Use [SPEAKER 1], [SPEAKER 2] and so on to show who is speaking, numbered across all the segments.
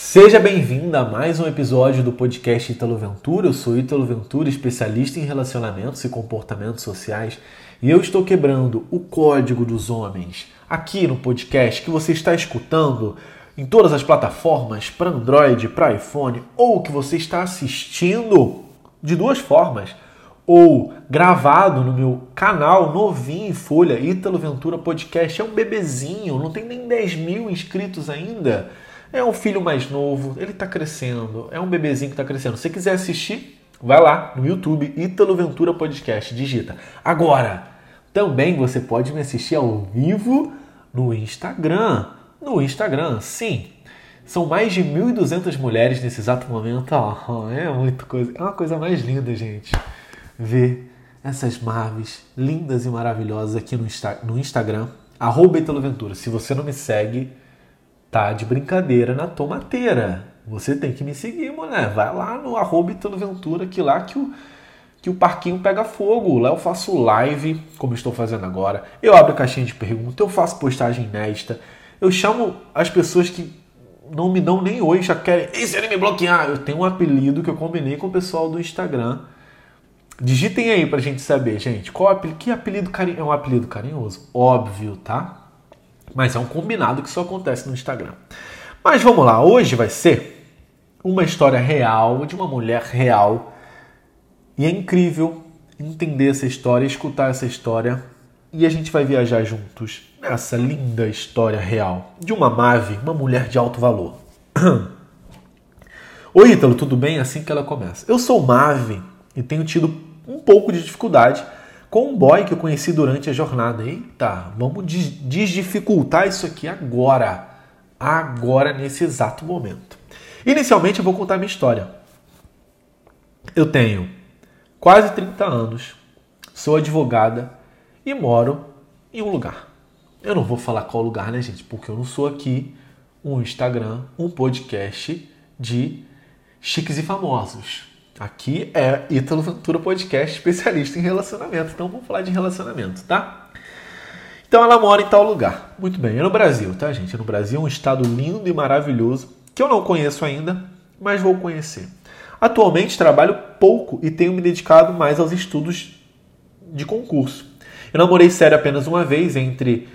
[SPEAKER 1] Seja bem-vindo a mais um episódio do podcast Ítalo Ventura. Eu sou Ítalo Ventura, especialista em relacionamentos e comportamentos sociais, e eu estou quebrando o código dos homens aqui no podcast que você está escutando em todas as plataformas para Android, para iPhone, ou que você está assistindo de duas formas, ou gravado no meu canal novinho em folha, Ítalo Ventura Podcast. É um bebezinho, não tem nem 10 mil inscritos ainda. É um filho mais novo, ele está crescendo, é um bebezinho que está crescendo. Se você quiser assistir, vai lá no YouTube, Ítalo Ventura Podcast, digita. Agora, também você pode me assistir ao vivo no Instagram. No Instagram, sim. São mais de 1.200 mulheres nesse exato momento. Oh, é muito coisa, é uma coisa mais linda, gente. Ver essas maves lindas e maravilhosas aqui no, Insta, no Instagram, arroba Ventura. Se você não me segue, tá de brincadeira na tomateira. Você tem que me seguir, mulher. Vai lá no arroba Ventura, que lá que o, que o parquinho pega fogo. Lá eu faço live, como estou fazendo agora. Eu abro caixinha de perguntas, eu faço postagem inédita. Eu chamo as pessoas que não me dão nem oi, já querem. E se ele me bloquear? Eu tenho um apelido que eu combinei com o pessoal do Instagram. Digitem aí pra gente saber, gente. Qual apelido? Que apelido carinhoso? É um apelido carinhoso? Óbvio, tá? Mas é um combinado que só acontece no Instagram. Mas vamos lá, hoje vai ser uma história real de uma mulher real. E é incrível entender essa história, escutar essa história e a gente vai viajar juntos nessa linda história real de uma Mave, uma mulher de alto valor. Oi, Ítalo, tudo bem? Assim que ela começa. Eu sou Mave e tenho tido um pouco de dificuldade com um boy que eu conheci durante a jornada. Eita, vamos desdificultar isso aqui agora. Agora, nesse exato momento. Inicialmente, eu vou contar minha história. Eu tenho quase 30 anos, sou advogada e moro em um lugar. Eu não vou falar qual lugar, né, gente? Porque eu não sou aqui um Instagram, um podcast de chiques e famosos. Aqui é Ítalo Ventura Podcast, especialista em relacionamento. Então vamos falar de relacionamento, tá? Então ela mora em tal lugar. Muito bem, é no Brasil, tá, gente? É no Brasil, um estado lindo e maravilhoso que eu não conheço ainda, mas vou conhecer. Atualmente trabalho pouco e tenho me dedicado mais aos estudos de concurso. Eu namorei sério apenas uma vez entre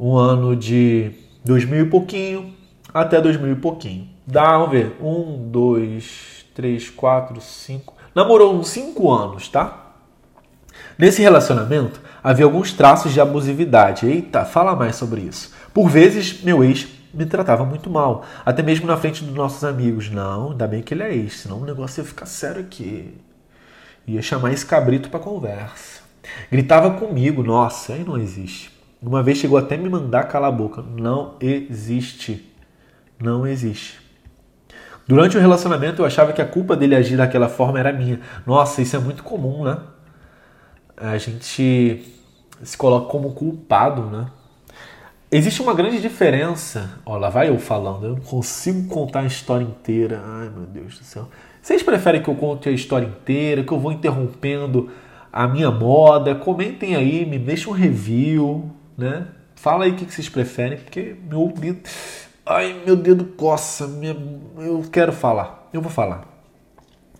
[SPEAKER 1] um ano de 2000 e pouquinho até 2000 e pouquinho. Dá, vamos ver, um, dois, 3, 4, 5. Namorou uns 5 anos, tá? Nesse relacionamento havia alguns traços de abusividade. Eita, fala mais sobre isso. Por vezes, meu ex me tratava muito mal, até mesmo na frente dos nossos amigos. Não, ainda bem que ele é ex, senão o negócio ia ficar sério aqui. Ia chamar esse cabrito para conversa. Gritava comigo, nossa, aí não existe. Uma vez chegou até me mandar calar a boca. Não existe. Não existe. Durante o relacionamento eu achava que a culpa dele agir daquela forma era minha. Nossa, isso é muito comum, né? A gente se coloca como culpado, né? Existe uma grande diferença. Ó, lá vai eu falando, eu não consigo contar a história inteira. Ai, meu Deus do céu. Vocês preferem que eu conte a história inteira, que eu vou interrompendo a minha moda? Comentem aí, me deixem um review, né? Fala aí o que vocês preferem, porque meu Ai, meu dedo coça, minha... eu quero falar, eu vou falar.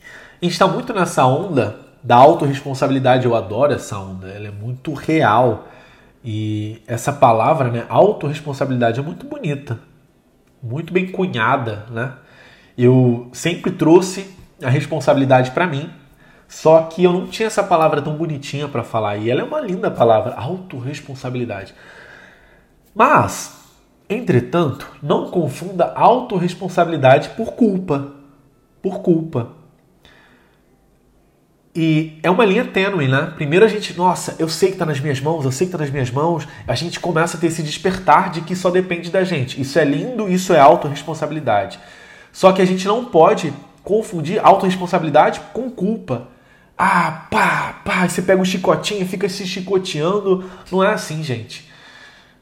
[SPEAKER 1] A gente está muito nessa onda da autorresponsabilidade, eu adoro essa onda, ela é muito real. E essa palavra, né, autorresponsabilidade, é muito bonita. muito bem cunhada, né? Eu sempre trouxe a responsabilidade para mim, só que eu não tinha essa palavra tão bonitinha para falar e ela é uma linda palavra, autorresponsabilidade. Mas, entretanto, não confunda autorresponsabilidade por culpa. Por culpa. E é uma linha tênue, né? Primeiro a gente, nossa, eu sei que está nas minhas mãos, eu sei que está nas minhas mãos. A gente começa a ter esse despertar de que só depende da gente. Isso é lindo, isso é autorresponsabilidade. Só que a gente não pode confundir autorresponsabilidade com culpa. Ah, pá, pá, você pega um chicotinho e fica se chicoteando. Não é assim, gente.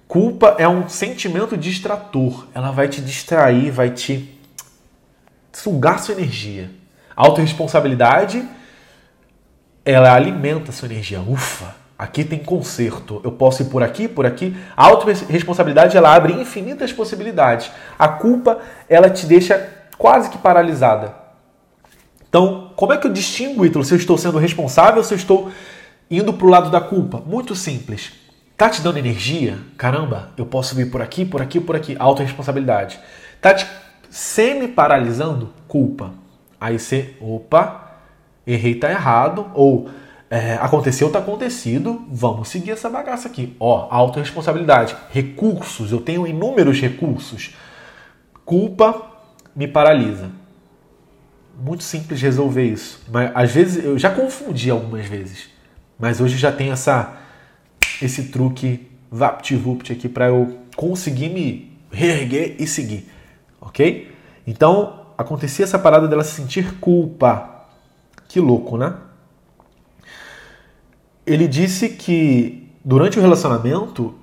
[SPEAKER 1] Culpa é um sentimento distrator. Ela vai te distrair, vai te sugar sua energia. Autoresponsabilidade ela alimenta sua energia. Ufa, aqui tem conserto. Eu posso ir por aqui, por aqui. A autorresponsabilidade ela abre infinitas possibilidades. A culpa ela te deixa quase que paralisada. Então, como é que eu distingo, Ítalo, se eu estou sendo responsável ou se eu estou indo para o lado da culpa? Muito simples. Tá te dando energia? Caramba, eu posso vir por aqui, por aqui, por aqui. Autoresponsabilidade. Tá te semi-paralisando? Culpa. Aí você, opa, errei tá errado, ou é, aconteceu tá acontecido, vamos seguir essa bagaça aqui. Ó, autorresponsabilidade, recursos, eu tenho inúmeros recursos. Culpa me paralisa. Muito simples resolver isso. Mas às vezes eu já confundi algumas vezes. Mas hoje já tem essa esse truque vapt-vupt aqui para eu conseguir me reerguer e seguir. OK? Então, acontecia essa parada dela se sentir culpa que louco, né? Ele disse que durante o relacionamento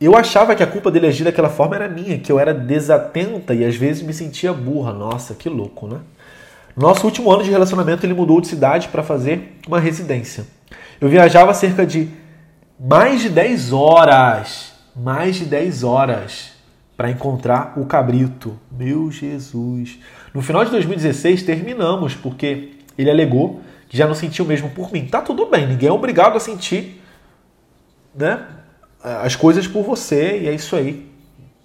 [SPEAKER 1] eu achava que a culpa dele agir daquela forma era minha, que eu era desatenta e às vezes me sentia burra. Nossa, que louco, né? Nosso último ano de relacionamento ele mudou de cidade para fazer uma residência. Eu viajava cerca de mais de 10 horas, mais de 10 horas para encontrar o cabrito. Meu Jesus. No final de 2016 terminamos porque ele alegou que já não sentiu mesmo por mim. Tá tudo bem, ninguém é obrigado a sentir né, as coisas por você e é isso aí.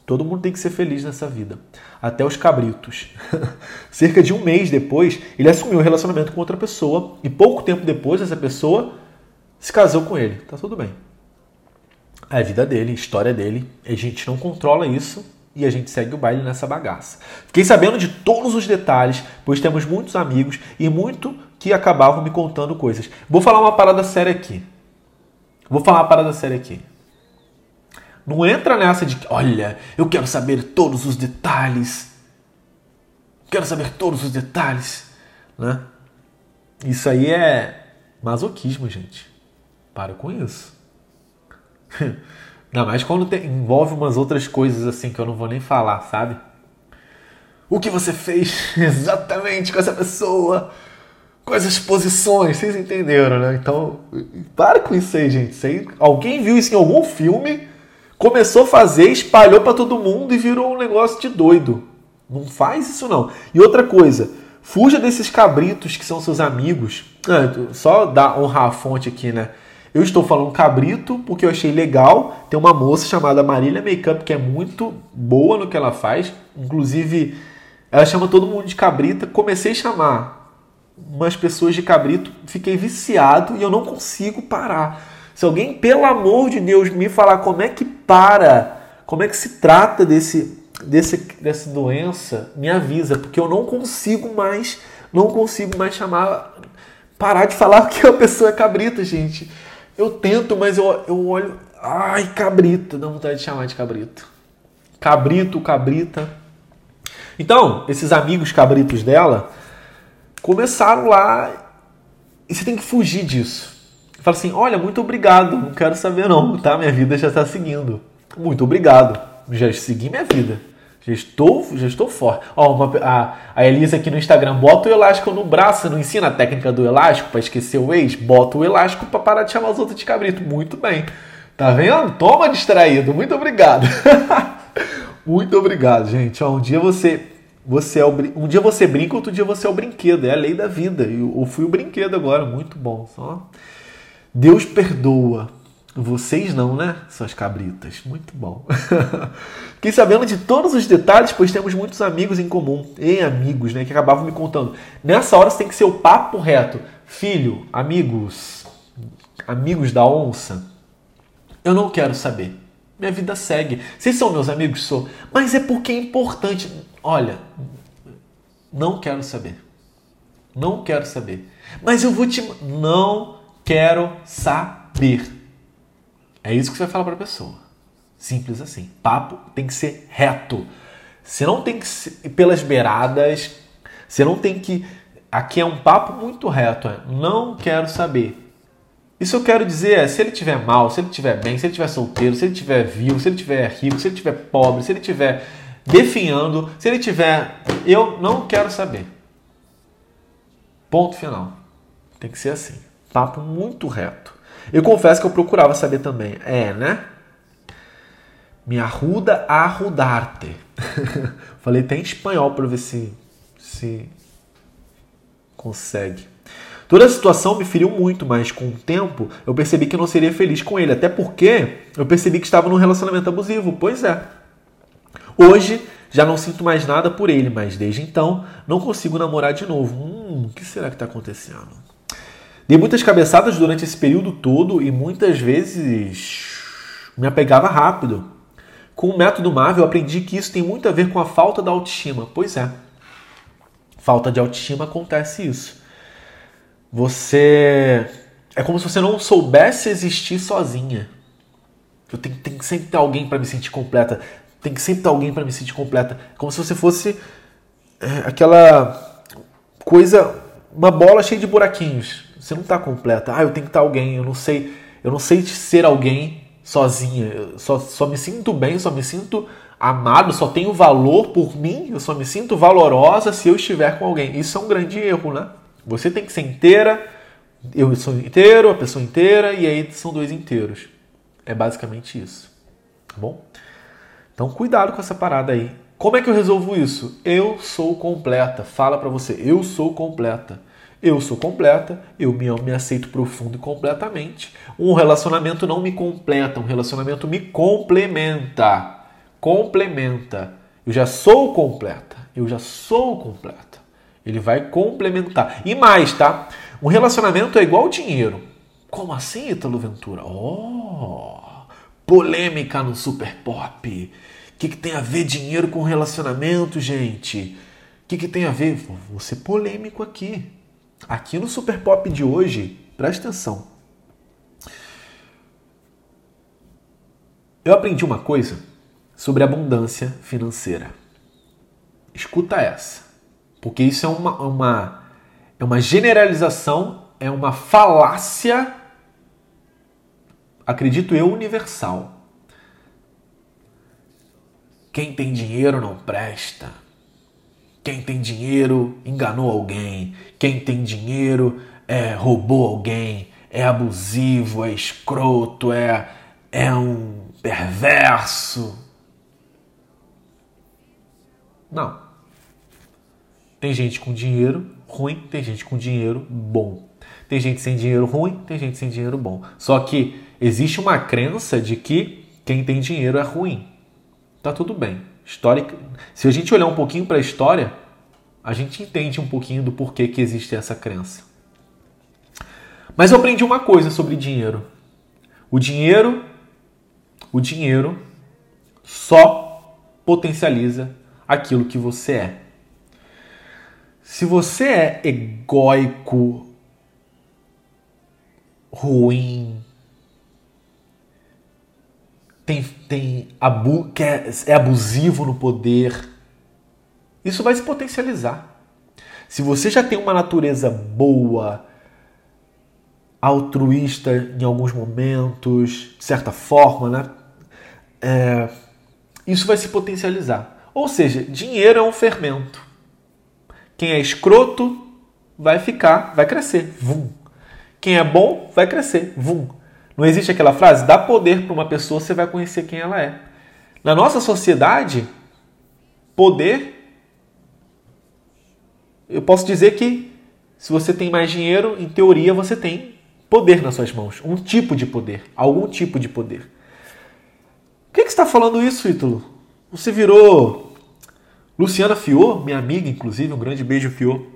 [SPEAKER 1] Todo mundo tem que ser feliz nessa vida. Até os cabritos. Cerca de um mês depois, ele assumiu um relacionamento com outra pessoa e pouco tempo depois, essa pessoa se casou com ele. Tá tudo bem. É a vida dele, a história dele. A gente não controla isso e a gente segue o baile nessa bagaça. Fiquei sabendo de todos os detalhes, pois temos muitos amigos e muito que acabavam me contando coisas. Vou falar uma parada séria aqui. Vou falar uma parada séria aqui. Não entra nessa de olha, eu quero saber todos os detalhes. Quero saber todos os detalhes, né? Isso aí é masoquismo, gente. Para com isso. Ainda mais quando envolve umas outras coisas assim que eu não vou nem falar, sabe? O que você fez exatamente com essa pessoa? Com essas posições, vocês entenderam, né? Então, para com isso aí, gente. Isso aí, alguém viu isso em algum filme, começou a fazer, espalhou para todo mundo e virou um negócio de doido. Não faz isso não. E outra coisa, fuja desses cabritos que são seus amigos. Ah, só dar honrar a fonte aqui, né? Eu estou falando cabrito porque eu achei legal. Tem uma moça chamada Marília Makeup que é muito boa no que ela faz. Inclusive, ela chama todo mundo de cabrita. Comecei a chamar umas pessoas de cabrito, fiquei viciado e eu não consigo parar. Se alguém, pelo amor de Deus, me falar como é que para, como é que se trata desse, desse, dessa doença, me avisa, porque eu não consigo mais, não consigo mais chamar, parar de falar que a pessoa é cabrita, gente. Eu tento, mas eu, eu olho. Ai, cabrito. Dá vontade de chamar de cabrito. Cabrito, cabrita. Então, esses amigos cabritos dela começaram lá e você tem que fugir disso. Fala assim: olha, muito obrigado, não quero saber não, tá? Minha vida já está seguindo. Muito obrigado, já segui minha vida. Já estou, já estou forte. Ó, uma, a, a Elisa aqui no Instagram, bota o elástico no braço, não ensina a técnica do elástico para esquecer o ex? Bota o elástico para parar de chamar os outros de cabrito. Muito bem. Tá vendo? Toma distraído. Muito obrigado. Muito obrigado, gente. Ó, um dia você você é o, um dia você brinca, outro dia você é o brinquedo. É a lei da vida. Eu, eu fui o brinquedo agora. Muito bom. Só Deus perdoa. Vocês não, né? Suas cabritas. Muito bom. Fiquei sabendo de todos os detalhes, pois temos muitos amigos em comum. E amigos, né? Que acabavam me contando. Nessa hora você tem que ser o papo reto. Filho, amigos, amigos da onça, eu não quero saber. Minha vida segue. Vocês são meus amigos? Sou. Mas é porque é importante. Olha, não quero saber. Não quero saber. Mas eu vou te. Não quero saber. É isso que você vai falar para a pessoa. Simples assim. Papo tem que ser reto. Você não tem que ser pelas beiradas. Você não tem que. Aqui é um papo muito reto. É, não quero saber. Isso eu quero dizer é, se ele tiver mal, se ele tiver bem, se ele tiver solteiro, se ele tiver vivo, se ele tiver rico, se ele tiver pobre, se ele tiver definhando, se ele tiver, eu não quero saber. Ponto final. Tem que ser assim. Papo muito reto. Eu confesso que eu procurava saber também. É, né? Me arruda a arrudarte. Falei até em espanhol para ver se, se consegue. Toda a situação me feriu muito, mas com o tempo eu percebi que eu não seria feliz com ele. Até porque eu percebi que estava num relacionamento abusivo. Pois é. Hoje já não sinto mais nada por ele, mas desde então não consigo namorar de novo. Hum, o que será que está acontecendo? Dei muitas cabeçadas durante esse período todo e muitas vezes me apegava rápido. Com o método Marvel, aprendi que isso tem muito a ver com a falta da autoestima. Pois é. Falta de autoestima acontece isso. Você. É como se você não soubesse existir sozinha. Eu tenho, tenho que sempre ter alguém para me sentir completa. Tem que sempre ter alguém para me sentir completa. É como se você fosse é, aquela coisa, uma bola cheia de buraquinhos. Você não está completa. Ah, eu tenho que estar alguém. Eu não sei, eu não sei ser alguém sozinha. Eu só, só me sinto bem, só me sinto amado, só tenho valor por mim. Eu só me sinto valorosa se eu estiver com alguém. Isso é um grande erro, né? Você tem que ser inteira, eu sou inteiro, a pessoa inteira, e aí são dois inteiros. É basicamente isso. Tá bom? Então cuidado com essa parada aí. Como é que eu resolvo isso? Eu sou completa. Fala para você, eu sou completa. Eu sou completa, eu me, me aceito profundo e completamente. Um relacionamento não me completa, um relacionamento me complementa. Complementa. Eu já sou completa. Eu já sou completa. Ele vai complementar. E mais, tá? Um relacionamento é igual dinheiro. Como assim, Italo Ventura? Oh, polêmica no Super Pop. O que, que tem a ver dinheiro com relacionamento, gente? O que, que tem a ver? Vou ser polêmico aqui. Aqui no Super Pop de hoje, presta atenção. Eu aprendi uma coisa sobre abundância financeira. Escuta essa. Porque isso é uma, uma, é uma generalização, é uma falácia, acredito eu, universal. Quem tem dinheiro não presta. Quem tem dinheiro enganou alguém. Quem tem dinheiro é, roubou alguém. É abusivo, é escroto, é, é um perverso. Não. Tem gente com dinheiro ruim, tem gente com dinheiro bom. Tem gente sem dinheiro ruim, tem gente sem dinheiro bom. Só que existe uma crença de que quem tem dinheiro é ruim. Tá tudo bem. Histórica. Se a gente olhar um pouquinho para a história, a gente entende um pouquinho do porquê que existe essa crença. Mas eu aprendi uma coisa sobre dinheiro. O dinheiro, o dinheiro só potencializa aquilo que você é. Se você é egóico, ruim, tem, tem abu, quer, é abusivo no poder, isso vai se potencializar. Se você já tem uma natureza boa, altruísta em alguns momentos, de certa forma, né? É, isso vai se potencializar. Ou seja, dinheiro é um fermento. Quem é escroto vai ficar, vai crescer. Vum. Quem é bom vai crescer. Vum. Não existe aquela frase? Dá poder para uma pessoa, você vai conhecer quem ela é. Na nossa sociedade, poder. Eu posso dizer que se você tem mais dinheiro, em teoria você tem poder nas suas mãos. Um tipo de poder. Algum tipo de poder. Por que, que você está falando isso, Ítalo? Você virou Luciana Fiô, minha amiga, inclusive. Um grande beijo, Fiô.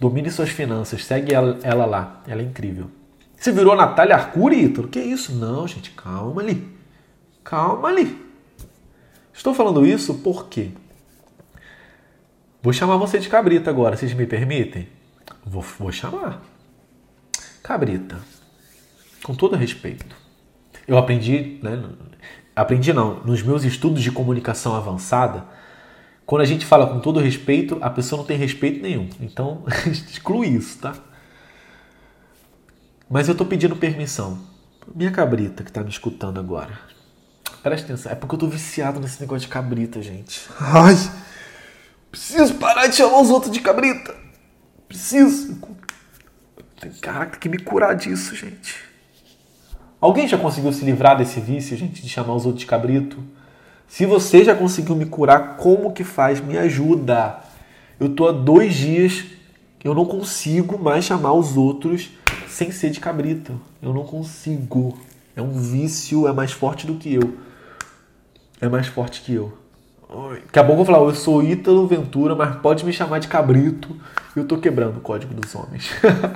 [SPEAKER 1] Domine suas finanças. Segue ela, ela lá. Ela é incrível. Você virou Natália Arcuri, Ítalo? Que isso? Não, gente. Calma ali. Calma ali. Estou falando isso porque vou chamar você de cabrita agora, vocês me permitem? Vou, vou chamar. Cabrita, com todo respeito. Eu aprendi, né, aprendi não, nos meus estudos de comunicação avançada, quando a gente fala com todo respeito, a pessoa não tem respeito nenhum. Então, exclui isso, tá? Mas eu tô pedindo permissão. Minha cabrita que tá me escutando agora. Presta atenção. É porque eu tô viciado nesse negócio de cabrita, gente. Ai! Preciso parar de chamar os outros de cabrita. Preciso. Caraca, tem que me curar disso, gente. Alguém já conseguiu se livrar desse vício, gente, de chamar os outros de cabrito? Se você já conseguiu me curar, como que faz? Me ajuda. Eu tô há dois dias, eu não consigo mais chamar os outros sem ser de cabrito. Eu não consigo. É um vício, é mais forte do que eu é mais forte que eu. Daqui a pouco eu vou falar, eu sou Ítalo Ventura, mas pode me chamar de cabrito. Eu tô quebrando o código dos homens.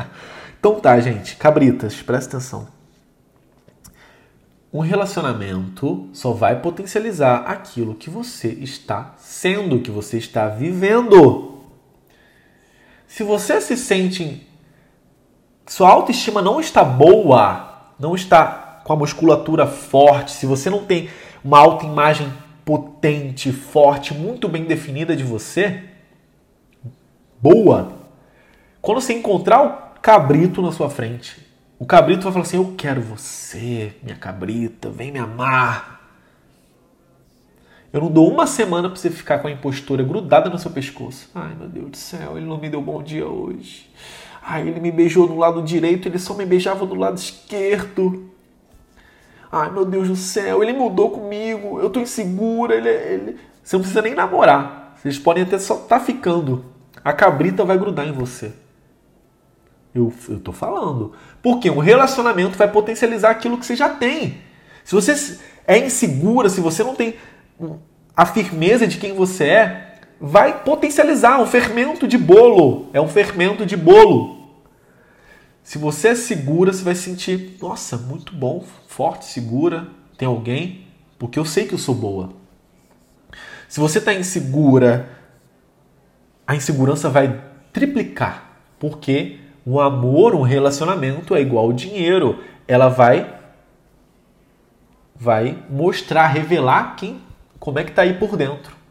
[SPEAKER 1] então tá, gente. Cabritas, presta atenção. Um relacionamento só vai potencializar aquilo que você está sendo, que você está vivendo. Se você se sente. Sua autoestima não está boa, não está com a musculatura forte, se você não tem uma autoimagem potente, forte, muito bem definida de você, boa. Quando você encontrar o cabrito na sua frente, o cabrito vai falar assim: Eu quero você, minha cabrita, vem me amar. Eu não dou uma semana para você ficar com a impostura grudada no seu pescoço. Ai, meu Deus do céu, ele não me deu bom dia hoje. Ai, ele me beijou do lado direito, ele só me beijava do lado esquerdo. Ai, meu Deus do céu, ele mudou comigo, eu tô insegura, ele, ele... Você não precisa nem namorar. Vocês podem até só estar tá ficando. A cabrita vai grudar em você. Eu, eu tô falando. Porque um relacionamento vai potencializar aquilo que você já tem. Se você é insegura, se você não tem a firmeza de quem você é, vai potencializar um fermento de bolo. É um fermento de bolo. Se você é segura, você vai sentir, nossa, muito bom, forte, segura, tem alguém, porque eu sei que eu sou boa. Se você está insegura, a insegurança vai triplicar, porque o amor, um relacionamento é igual ao dinheiro. Ela vai vai mostrar, revelar quem, como é que tá aí por dentro.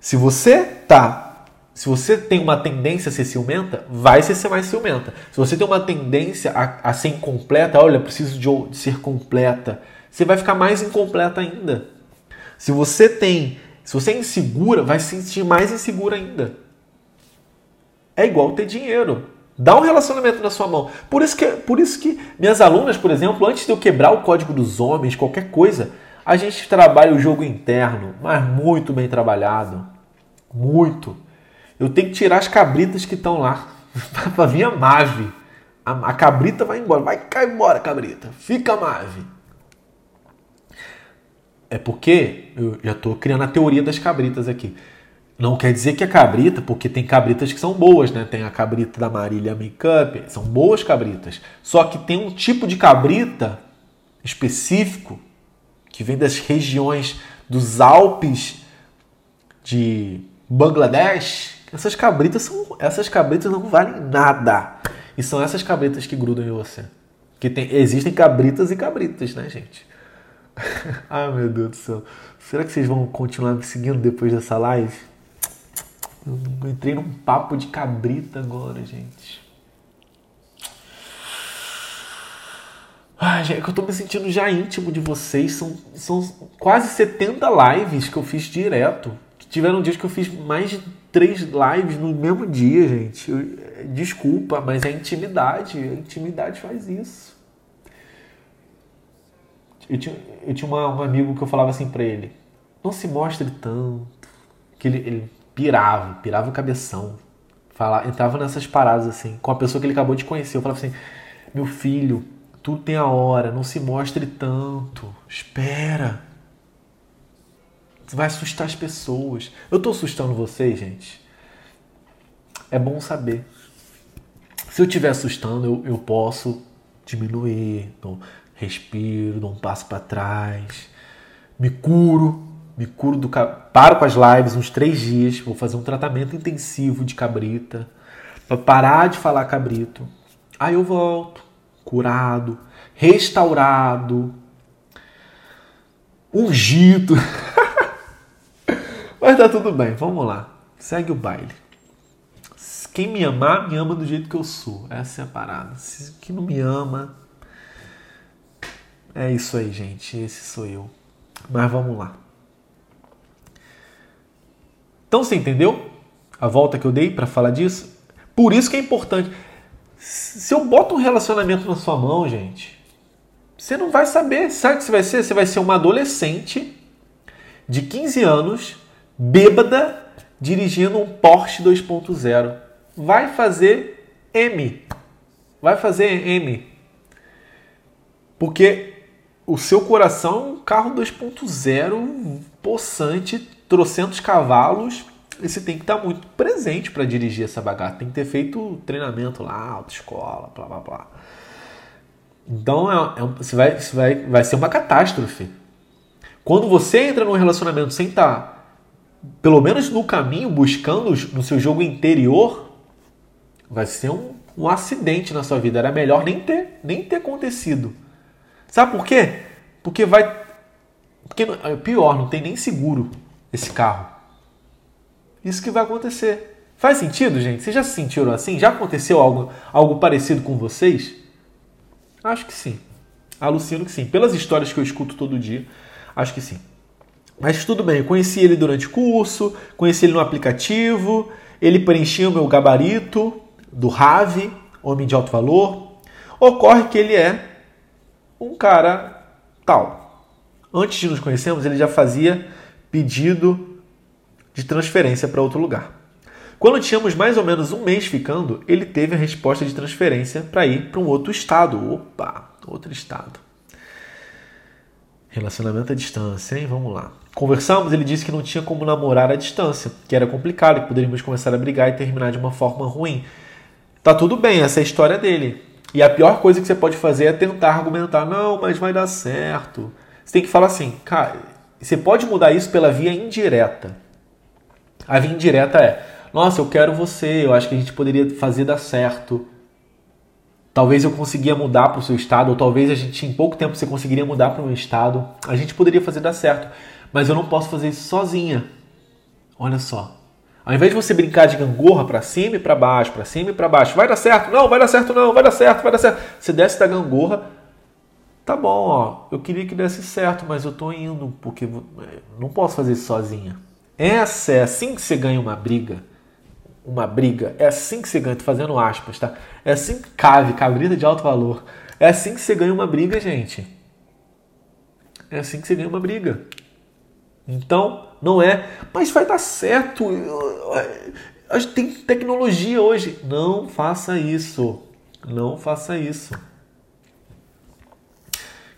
[SPEAKER 1] Se você tá se você tem uma tendência a ser ciumenta, vai ser mais ciumenta. Se você tem uma tendência a, a ser incompleta, olha, preciso de, de ser completa, você vai ficar mais incompleta ainda. Se você tem, se você é insegura, vai se sentir mais insegura ainda. É igual ter dinheiro. Dá um relacionamento na sua mão. Por isso que, por isso que minhas alunas, por exemplo, antes de eu quebrar o código dos homens, qualquer coisa, a gente trabalha o jogo interno, mas muito bem trabalhado. Muito. Eu tenho que tirar as cabritas que estão lá para vir a Mave. A, a, cabrita vai embora. Vai cair embora, cabrita. Fica a Mave. É porque eu já estou criando a teoria das cabritas aqui. Não quer dizer que é cabrita, porque tem cabritas que são boas, né? Tem a cabrita da Marília Makeup, são boas cabritas. Só que tem um tipo de cabrita específico que vem das regiões dos Alpes de Bangladesh, essas cabritas são, essas cabritas não valem nada. E são essas cabritas que grudam em você. Que tem, existem cabritas e cabritas, né, gente? Ai, meu Deus do céu. Será que vocês vão continuar me seguindo depois dessa live? Eu entrei num papo de cabrita agora, gente. Ai, gente, é eu tô me sentindo já íntimo de vocês. São, são quase 70 lives que eu fiz direto. Tiveram dias que eu fiz mais de três lives no mesmo dia, gente. Eu, desculpa, mas é intimidade. A intimidade faz isso. Eu tinha, eu tinha uma, um amigo que eu falava assim pra ele: não se mostre tanto. Que ele, ele pirava, pirava o cabeção. Fala, entrava nessas paradas assim, com a pessoa que ele acabou de conhecer. Eu falava assim: Meu filho, tudo tem a hora, não se mostre tanto. Espera. Vai assustar as pessoas. Eu tô assustando vocês, gente. É bom saber. Se eu estiver assustando, eu, eu posso diminuir, então, respiro, dou um passo para trás, me curo, me curo do paro com as lives uns três dias, vou fazer um tratamento intensivo de cabrita para parar de falar cabrito. Aí eu volto, curado, restaurado, ungido. Mas tá tudo bem, vamos lá. Segue o baile. Quem me amar, me ama do jeito que eu sou. Essa é a parada. Quem não me ama. É isso aí, gente. Esse sou eu. Mas vamos lá. Então você entendeu a volta que eu dei para falar disso? Por isso que é importante. Se eu boto um relacionamento na sua mão, gente, você não vai saber. Sabe o que você vai ser? Você vai ser uma adolescente de 15 anos, bêbada, dirigindo um Porsche 2.0. Vai fazer M. Vai fazer M. Porque o seu coração um carro 2.0 possante, trocentos cavalos, e você tem que estar muito presente para dirigir essa bagaça. Tem que ter feito treinamento lá, autoescola, blá blá blá. Então é, é, você vai, você vai, vai ser uma catástrofe. Quando você entra num relacionamento sem estar, pelo menos no caminho, buscando no seu jogo interior, vai ser um, um acidente na sua vida. Era melhor nem ter, nem ter acontecido. Sabe por quê? Porque vai. Porque é pior, não tem nem seguro esse carro. Isso que vai acontecer. Faz sentido, gente? Vocês já se sentiram assim? Já aconteceu algo, algo parecido com vocês? Acho que sim. Alucino que sim. Pelas histórias que eu escuto todo dia, acho que sim. Mas tudo bem, conheci ele durante o curso, conheci ele no aplicativo, ele preenchia o meu gabarito do RAV, Homem de Alto Valor. Ocorre que ele é um cara tal. Antes de nos conhecermos, ele já fazia pedido de transferência para outro lugar. Quando tínhamos mais ou menos um mês ficando, ele teve a resposta de transferência para ir para um outro estado. Opa, outro estado. Relacionamento à distância, hein? Vamos lá. Conversamos, ele disse que não tinha como namorar à distância, que era complicado, que poderíamos começar a brigar e terminar de uma forma ruim. Tá tudo bem, essa é a história dele. E a pior coisa que você pode fazer é tentar argumentar, não, mas vai dar certo. Você tem que falar assim, cara, você pode mudar isso pela via indireta. A via indireta é: nossa, eu quero você, eu acho que a gente poderia fazer dar certo. Talvez eu conseguia mudar para o seu estado, ou talvez a gente em pouco tempo você conseguiria mudar para o meu estado. A gente poderia fazer dar certo, mas eu não posso fazer isso sozinha. Olha só. Ao invés de você brincar de gangorra para cima e para baixo, para cima e para baixo, vai dar certo? Não, vai dar certo não, vai dar certo, vai dar certo. Você desce da gangorra, tá bom, ó, eu queria que desse certo, mas eu tô indo porque não posso fazer isso sozinha. Essa é assim que você ganha uma briga. Uma briga. É assim que você ganha, tô fazendo aspas, tá? É assim que cave, cabrita de alto valor. É assim que você ganha uma briga, gente. É assim que você ganha uma briga. Então, não é, mas vai dar certo. Tem tecnologia hoje. Não faça isso. Não faça isso.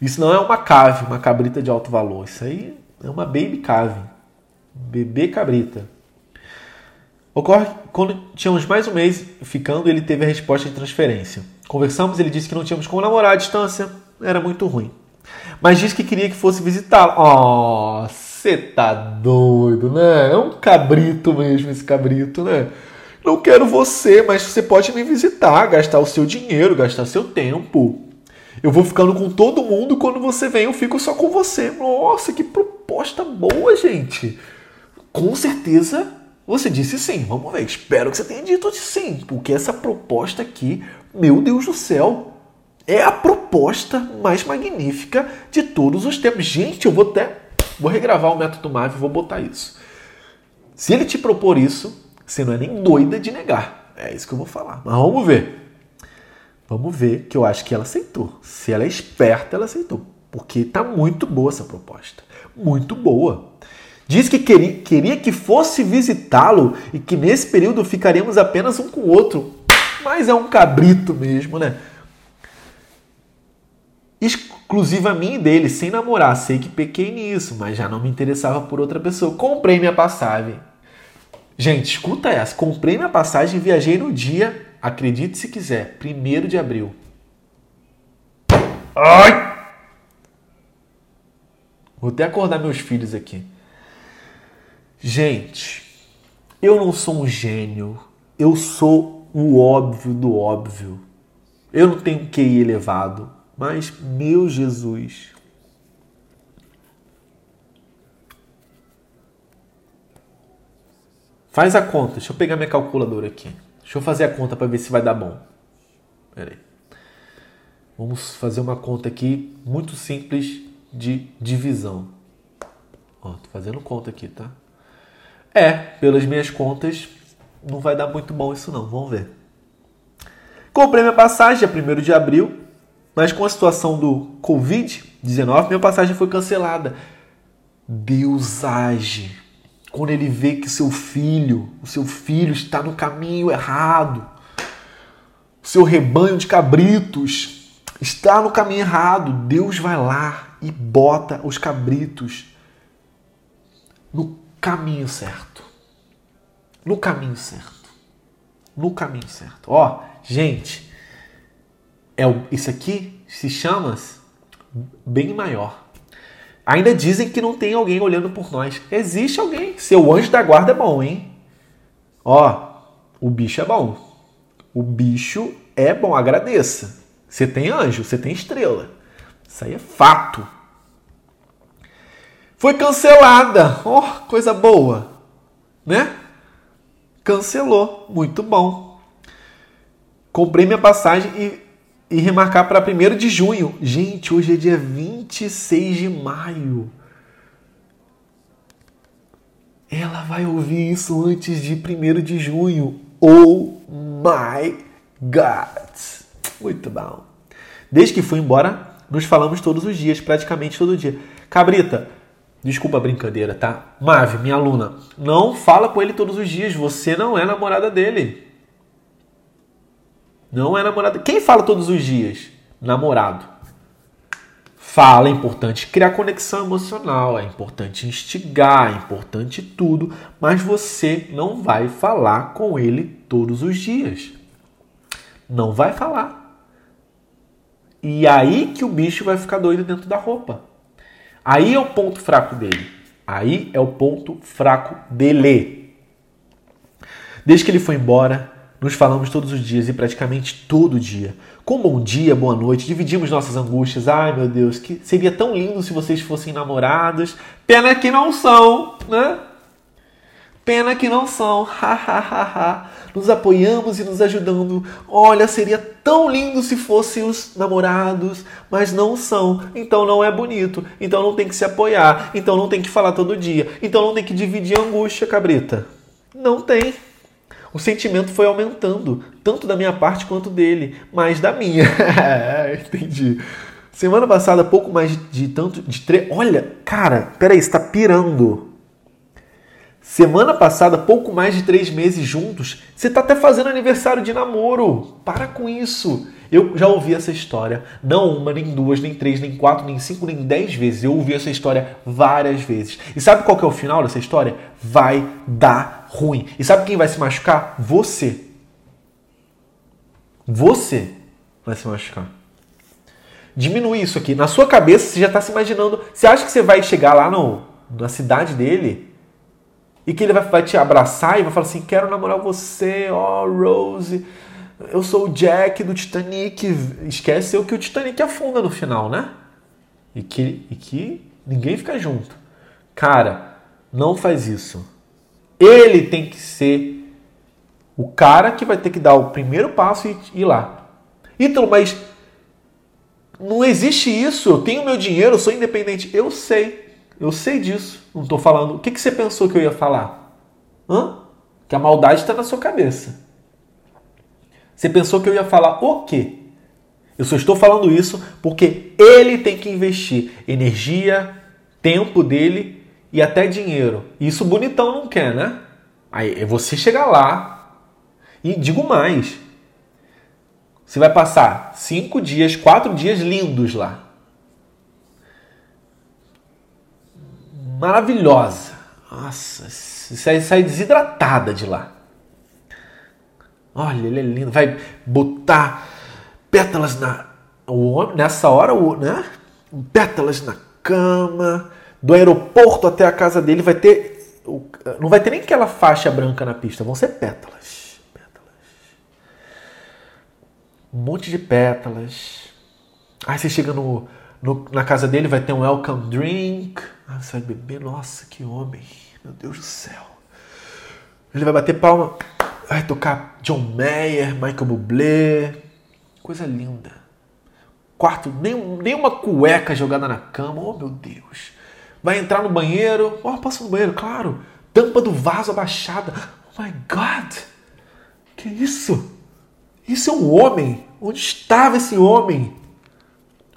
[SPEAKER 1] Isso não é uma cave, uma cabrita de alto valor. Isso aí é uma baby cave. Bebê Cabrita. Ocorre quando tínhamos mais um mês ficando, ele teve a resposta de transferência. Conversamos, ele disse que não tínhamos como namorar à distância, era muito ruim. Mas disse que queria que fosse visitá-lo. Oh, você tá doido, né? É um cabrito mesmo esse cabrito, né? Não quero você, mas você pode me visitar, gastar o seu dinheiro, gastar seu tempo. Eu vou ficando com todo mundo, quando você vem eu fico só com você. Nossa, que proposta boa, gente. Com certeza você disse sim. Vamos ver. Espero que você tenha dito sim, porque essa proposta aqui, meu Deus do céu, é a proposta mais magnífica de todos os tempos. Gente, eu vou até vou regravar o método MAV e vou botar isso. Se ele te propor isso, você não é nem doida de negar. É isso que eu vou falar. Mas vamos ver. Vamos ver que eu acho que ela aceitou. Se ela é esperta, ela aceitou. Porque tá muito boa essa proposta. Muito boa. Diz que queria, que fosse visitá-lo e que nesse período ficaríamos apenas um com o outro. Mas é um cabrito mesmo, né? exclusiva a mim e dele, sem namorar. Sei que pequei nisso, mas já não me interessava por outra pessoa. Comprei minha passagem. Gente, escuta essa. Comprei minha passagem e viajei no dia, acredite se quiser, 1 de abril. Ai! Vou até acordar meus filhos aqui. Gente, eu não sou um gênio. Eu sou o óbvio do óbvio. Eu não tenho QI elevado. Mas, meu Jesus. Faz a conta. Deixa eu pegar minha calculadora aqui. Deixa eu fazer a conta para ver se vai dar bom. Pera aí. Vamos fazer uma conta aqui muito simples de divisão. Ó, tô fazendo conta aqui, tá? É, pelas minhas contas, não vai dar muito bom isso não. Vamos ver. Comprei minha passagem dia 1 de abril, mas com a situação do Covid-19, minha passagem foi cancelada. Deus age quando ele vê que seu filho, o seu filho está no caminho errado. O seu rebanho de cabritos está no caminho errado. Deus vai lá e bota os cabritos no caminho certo. No caminho certo. No caminho certo. Ó, gente, é isso aqui se chama bem maior. Ainda dizem que não tem alguém olhando por nós. Existe alguém. Seu anjo da guarda é bom, hein? Ó, o bicho é bom. O bicho é bom, agradeça. Você tem anjo, você tem estrela. Isso aí é fato. Foi cancelada. Oh, coisa boa. Né? Cancelou. Muito bom. Comprei minha passagem e, e remarcar para 1 de junho. Gente, hoje é dia 26 de maio. Ela vai ouvir isso antes de 1 de junho. Oh my God! Muito bom. Desde que fui embora, nos falamos todos os dias, praticamente todo dia. Cabrita, Desculpa a brincadeira, tá? Mave, minha aluna, não fala com ele todos os dias. Você não é namorada dele. Não é namorada. Quem fala todos os dias? Namorado. Fala, é importante criar conexão emocional, é importante instigar, é importante tudo, mas você não vai falar com ele todos os dias. Não vai falar. E aí que o bicho vai ficar doido dentro da roupa. Aí é o ponto fraco dele. Aí é o ponto fraco dele. Desde que ele foi embora, nos falamos todos os dias e praticamente todo dia. Com bom dia, boa noite, dividimos nossas angústias. Ai meu Deus, que seria tão lindo se vocês fossem namorados. Pena que não são, né? Pena que não são. nos apoiamos e nos ajudando. Olha, seria tão lindo se fossem os namorados, mas não são. Então não é bonito. Então não tem que se apoiar. Então não tem que falar todo dia. Então não tem que dividir a angústia, cabrita. Não tem. O sentimento foi aumentando, tanto da minha parte quanto dele, mas da minha. Entendi. Semana passada, pouco mais de, de tanto de três. Olha, cara, peraí, está pirando. Semana passada, pouco mais de três meses juntos, você está até fazendo aniversário de namoro. Para com isso. Eu já ouvi essa história, não uma, nem duas, nem três, nem quatro, nem cinco, nem dez vezes. Eu ouvi essa história várias vezes. E sabe qual que é o final dessa história? Vai dar ruim. E sabe quem vai se machucar? Você. Você vai se machucar. Diminui isso aqui. Na sua cabeça, você já está se imaginando. Você acha que você vai chegar lá no, na cidade dele e que ele vai, vai te abraçar e vai falar assim: Quero namorar você, ó, oh, Rose. Eu sou o Jack do Titanic. Esquece que o Titanic afunda no final, né? E que, e que ninguém fica junto. Cara, não faz isso. Ele tem que ser o cara que vai ter que dar o primeiro passo e ir lá. Ítalo, mas não existe isso. Eu tenho meu dinheiro, eu sou independente. Eu sei. Eu sei disso. Não estou falando. O que, que você pensou que eu ia falar? Hã? Que a maldade está na sua cabeça. Você pensou que eu ia falar o quê? Eu só estou falando isso porque ele tem que investir energia, tempo dele e até dinheiro. Isso bonitão não quer, né? Aí é você chegar lá e digo mais. Você vai passar cinco dias, quatro dias lindos lá. Maravilhosa. Nossa, sai, sai desidratada de lá. Olha, ele é lindo. Vai botar pétalas na. O homem, nessa hora, o, né? Pétalas na cama. Do aeroporto até a casa dele vai ter. Não vai ter nem aquela faixa branca na pista, vão ser pétalas. Pétalas. Um monte de pétalas. Aí você chega no, no, na casa dele, vai ter um welcome drink. Ah, você vai beber. Nossa, que homem. Meu Deus do céu. Ele vai bater palma. Vai tocar John Mayer, Michael Bublé. Coisa linda. Quarto, nem, nem uma cueca jogada na cama. Oh, meu Deus. Vai entrar no banheiro. Oh, passa no banheiro, claro. Tampa do vaso abaixada. Oh, my God. Que isso? Isso é um homem. Onde estava esse homem?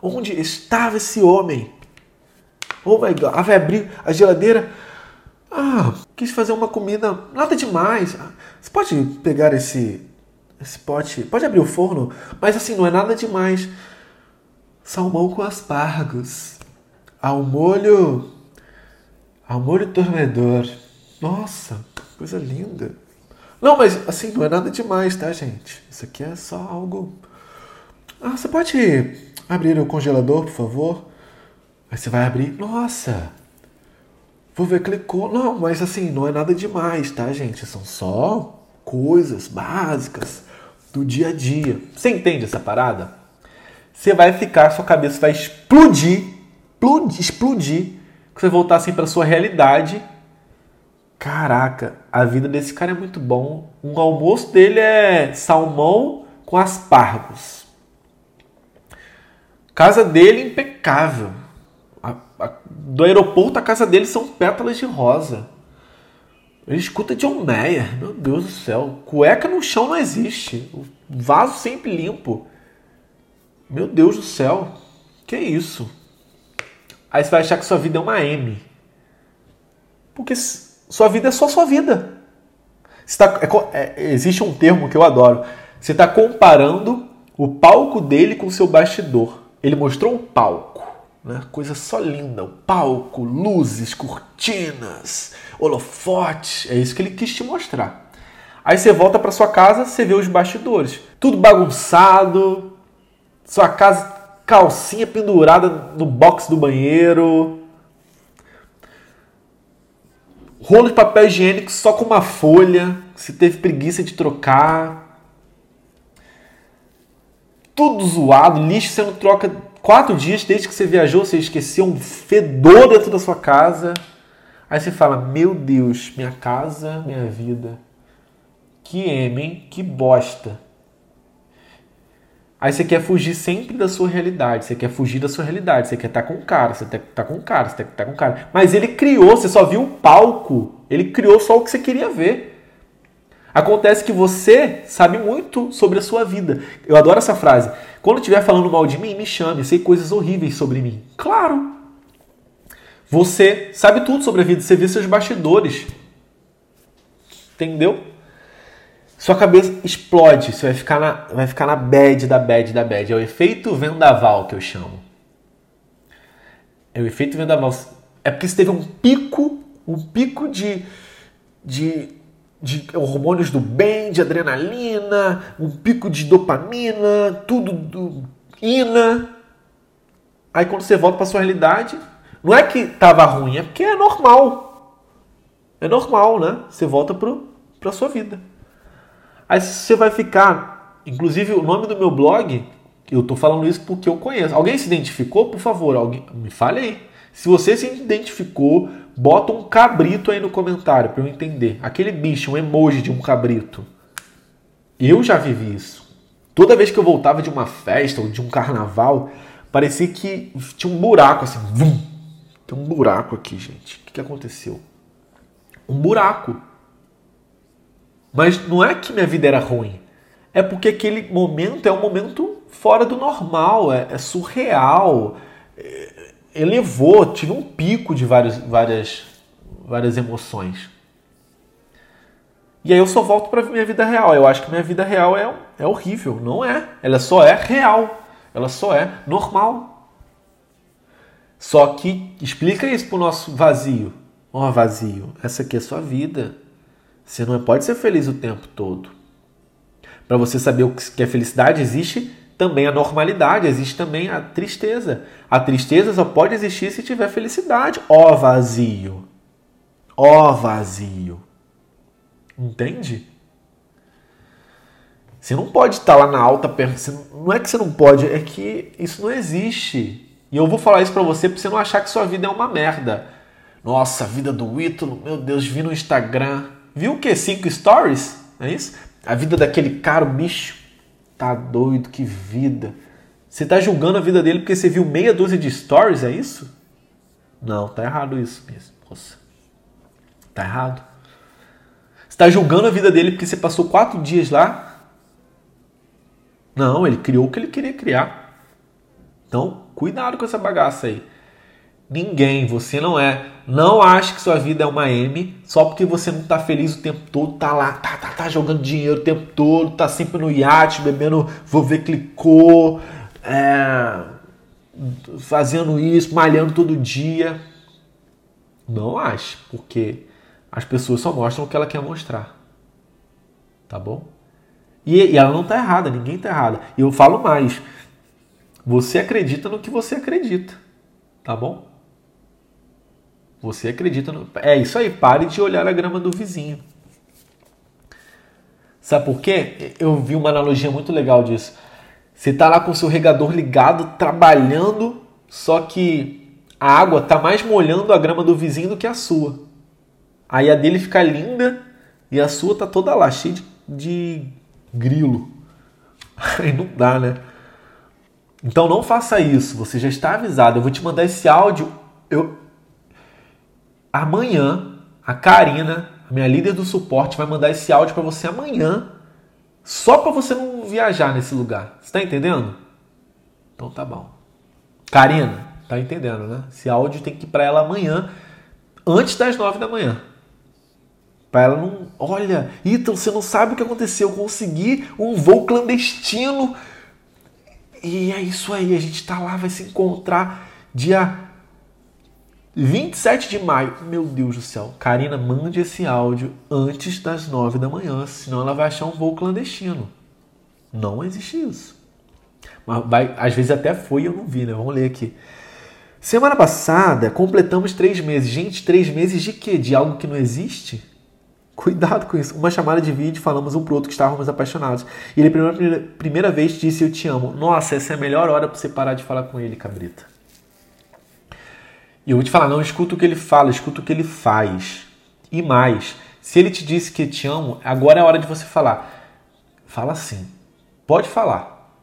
[SPEAKER 1] Onde estava esse homem? Oh my God. Ah, vai abrir a geladeira. Ah, quis fazer uma comida, nada demais. Você pode pegar esse esse pote, pode abrir o forno, mas assim, não é nada demais. Salmão com aspargos. Ao molho ao molho tornedor. Nossa, coisa linda. Não, mas assim, não é nada demais, tá, gente? Isso aqui é só algo. Ah, você pode abrir o congelador, por favor? Aí você vai abrir. Nossa! Vou ver, clicou. Não, mas assim, não é nada demais, tá, gente? São só coisas básicas do dia a dia. Você entende essa parada? Você vai ficar, sua cabeça vai explodir, explodir, explodir, que você voltar assim para sua realidade. Caraca, a vida desse cara é muito bom. Um almoço dele é salmão com aspargos. Casa dele impecável. Do aeroporto à casa dele são pétalas de rosa. Ele escuta John Mayer. Meu Deus do céu. Cueca no chão não existe. O vaso sempre limpo. Meu Deus do céu. Que isso? Aí você vai achar que sua vida é uma M. Porque sua vida é só sua vida. Tá, é, é, existe um termo que eu adoro. Você está comparando o palco dele com o seu bastidor. Ele mostrou um palco, né? coisa só linda. O palco, luzes, cortinas, holofotes. É isso que ele quis te mostrar. Aí você volta para sua casa, você vê os bastidores. Tudo bagunçado. Sua casa, calcinha pendurada no box do banheiro. Rolo de papel higiênico só com uma folha. Você teve preguiça de trocar tudo zoado, lixo você não troca quatro dias desde que você viajou, você esqueceu um fedor dentro da sua casa. Aí você fala: Meu Deus, minha casa, minha vida. Que M, hein? Que bosta. Aí você quer fugir sempre da sua realidade, você quer fugir da sua realidade, você quer estar tá com o cara, você quer estar tá com o cara, você quer estar tá com o cara. Mas ele criou, você só viu o palco, ele criou só o que você queria ver. Acontece que você sabe muito sobre a sua vida. Eu adoro essa frase. Quando estiver falando mal de mim, me chame. Sei coisas horríveis sobre mim. Claro. Você sabe tudo sobre a vida. Você vê seus bastidores. Entendeu? Sua cabeça explode. Você vai ficar na, vai ficar na bad da bad da bad. É o efeito vendaval que eu chamo. É o efeito vendaval. É porque você teve um pico, um pico de, de de hormônios do bem, de adrenalina, um pico de dopamina, tudo do ina. Aí quando você volta para sua realidade, não é que tava ruim, é porque é normal. É normal, né? Você volta para a sua vida. Aí você vai ficar, inclusive o nome do meu blog, eu tô falando isso porque eu conheço. Alguém se identificou? Por favor, alguém me fale aí. Se você se identificou, bota um cabrito aí no comentário para eu entender. Aquele bicho, um emoji de um cabrito. Eu já vivi isso. Toda vez que eu voltava de uma festa ou de um carnaval, parecia que tinha um buraco assim. Vum! Tem um buraco aqui, gente. O que aconteceu? Um buraco. Mas não é que minha vida era ruim. É porque aquele momento é um momento fora do normal, é, é surreal. Elevou, tive um pico de várias, várias, várias emoções. E aí eu só volto para minha vida real. Eu acho que minha vida real é, é horrível. Não é. Ela só é real. Ela só é normal. Só que explica isso pro nosso vazio. Ó, oh, vazio, essa aqui é sua vida. Você não pode ser feliz o tempo todo. Para você saber o que é felicidade, existe também a normalidade, existe também a tristeza. A tristeza só pode existir se tiver felicidade. Ó oh, vazio. Ó oh, vazio. Entende? Você não pode estar lá na alta Não é que você não pode, é que isso não existe. E eu vou falar isso para você para você não achar que sua vida é uma merda. Nossa, a vida do Ítalo, meu Deus, vi no Instagram. Viu o que? Cinco stories? É isso? A vida daquele caro bicho. Tá doido, que vida. Você tá julgando a vida dele porque você viu meia dúzia de stories, é isso? Não, tá errado isso mesmo. Nossa. Tá errado. Você tá julgando a vida dele porque você passou quatro dias lá? Não, ele criou o que ele queria criar. Então, cuidado com essa bagaça aí. Ninguém, você não é. Não ache que sua vida é uma M só porque você não tá feliz o tempo todo, tá lá, tá, tá, tá jogando dinheiro o tempo todo, tá sempre no iate, bebendo, vou ver, clicou, é, fazendo isso, malhando todo dia. Não ache, porque as pessoas só mostram o que ela quer mostrar. Tá bom? E, e ela não tá errada, ninguém tá errado. E eu falo mais. Você acredita no que você acredita. Tá bom? Você acredita no. É isso aí, pare de olhar a grama do vizinho. Sabe por quê? Eu vi uma analogia muito legal disso. Você está lá com o seu regador ligado, trabalhando, só que a água está mais molhando a grama do vizinho do que a sua. Aí a dele fica linda e a sua tá toda lá, cheia de, de grilo. Aí não dá, né? Então não faça isso, você já está avisado. Eu vou te mandar esse áudio. Eu, amanhã, a Karina, minha líder do suporte, vai mandar esse áudio para você amanhã, só para você não viajar nesse lugar. Você está entendendo? Então tá bom. Karina, tá entendendo, né? Esse áudio tem que ir para ela amanhã, antes das nove da manhã. Para ela não. Olha, Ítalo, você não sabe o que aconteceu. Eu consegui um voo clandestino. E é isso aí, a gente tá lá, vai se encontrar dia 27 de maio. Meu Deus do céu. Karina, mande esse áudio antes das 9 da manhã, senão ela vai achar um voo clandestino. Não existe isso. Mas vai, às vezes até foi e eu não vi, né? Vamos ler aqui. Semana passada completamos três meses. Gente, três meses de quê? De algo que não existe? Cuidado com isso. Uma chamada de vídeo, falamos um pro outro que estávamos apaixonados. E ele, primeira, primeira vez, disse: Eu te amo. Nossa, essa é a melhor hora para você parar de falar com ele, cabrita. E eu vou te falar, não escuta o que ele fala, escuta o que ele faz. E mais, se ele te disse que te amo, agora é a hora de você falar. Fala assim. Pode falar.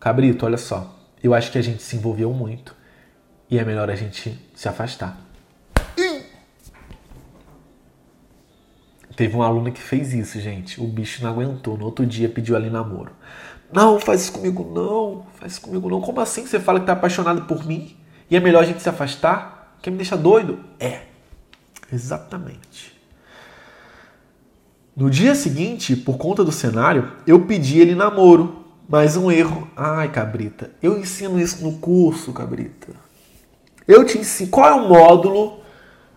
[SPEAKER 1] Cabrito, olha só. Eu acho que a gente se envolveu muito. E é melhor a gente se afastar. Teve um aluno que fez isso, gente. O bicho não aguentou. No outro dia pediu ali namoro. Não, faz isso comigo não. Faz isso comigo não. Como assim você fala que tá apaixonado por mim? E é melhor a gente se afastar? Quer me deixar doido? É. Exatamente. No dia seguinte, por conta do cenário, eu pedi ele namoro. Mas um erro. Ai, cabrita. Eu ensino isso no curso, cabrita. Eu te ensino. Qual é o módulo?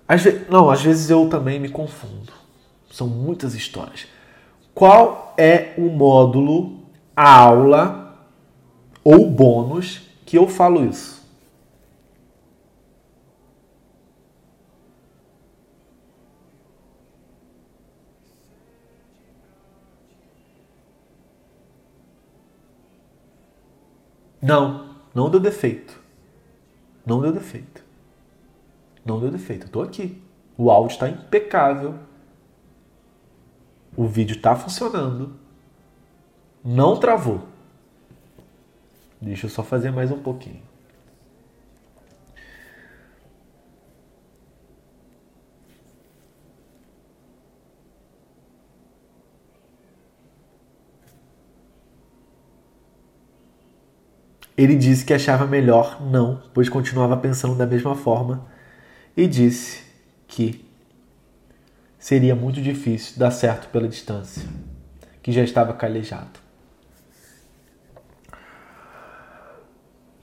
[SPEAKER 1] Às ve... Não, às vezes eu também me confundo. São muitas histórias. Qual é o módulo, a aula ou bônus que eu falo isso? Não, não deu defeito. Não deu defeito. Não deu defeito. Eu tô aqui. O áudio está impecável. O vídeo está funcionando. Não travou. Deixa eu só fazer mais um pouquinho. Ele disse que achava melhor não, pois continuava pensando da mesma forma, e disse que seria muito difícil dar certo pela distância, que já estava calejado.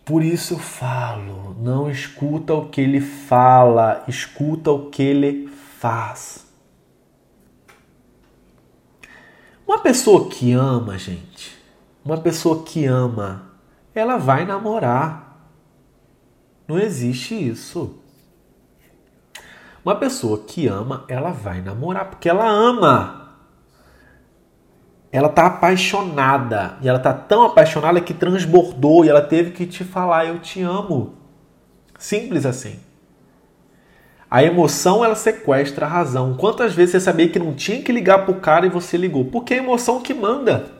[SPEAKER 1] Por isso eu falo, não escuta o que ele fala, escuta o que ele faz. Uma pessoa que ama, gente, uma pessoa que ama, ela vai namorar. Não existe isso. Uma pessoa que ama, ela vai namorar porque ela ama ela tá apaixonada. E ela tá tão apaixonada que transbordou e ela teve que te falar eu te amo. Simples assim. A emoção ela sequestra a razão. Quantas vezes você sabia que não tinha que ligar pro cara e você ligou? Porque é a emoção que manda.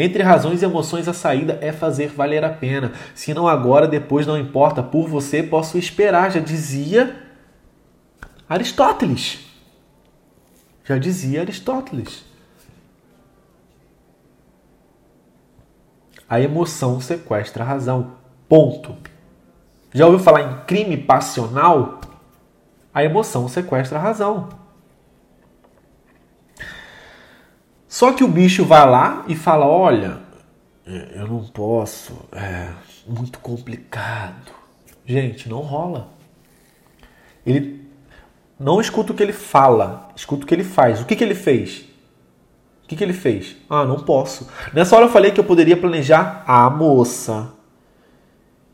[SPEAKER 1] Entre razões e emoções, a saída é fazer valer a pena. Se não agora, depois não importa. Por você posso esperar, já dizia Aristóteles. Já dizia Aristóteles. A emoção sequestra a razão. Ponto. Já ouviu falar em crime passional? A emoção sequestra a razão. Só que o bicho vai lá e fala: Olha, eu não posso, é muito complicado. Gente, não rola. Ele não escuta o que ele fala, escuta o que ele faz. O que, que ele fez? O que, que ele fez? Ah, não posso. Nessa hora eu falei que eu poderia planejar a moça.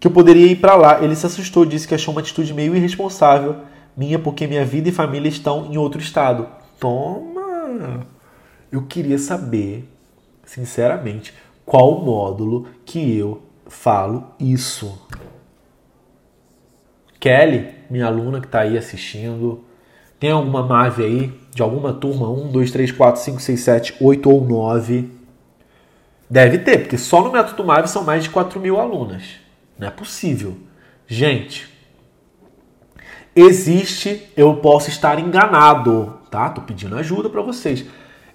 [SPEAKER 1] Que eu poderia ir para lá. Ele se assustou, disse que achou uma atitude meio irresponsável minha, porque minha vida e família estão em outro estado. Toma! Eu queria saber, sinceramente, qual módulo que eu falo isso. Kelly, minha aluna que está aí assistindo, tem alguma MAVE aí de alguma turma? 1, 2, 3, 4, 5, 6, 7, 8 ou 9? Deve ter, porque só no método MAVE são mais de 4 mil alunas. Não é possível. Gente, existe, eu posso estar enganado, tá? Tô pedindo ajuda para vocês.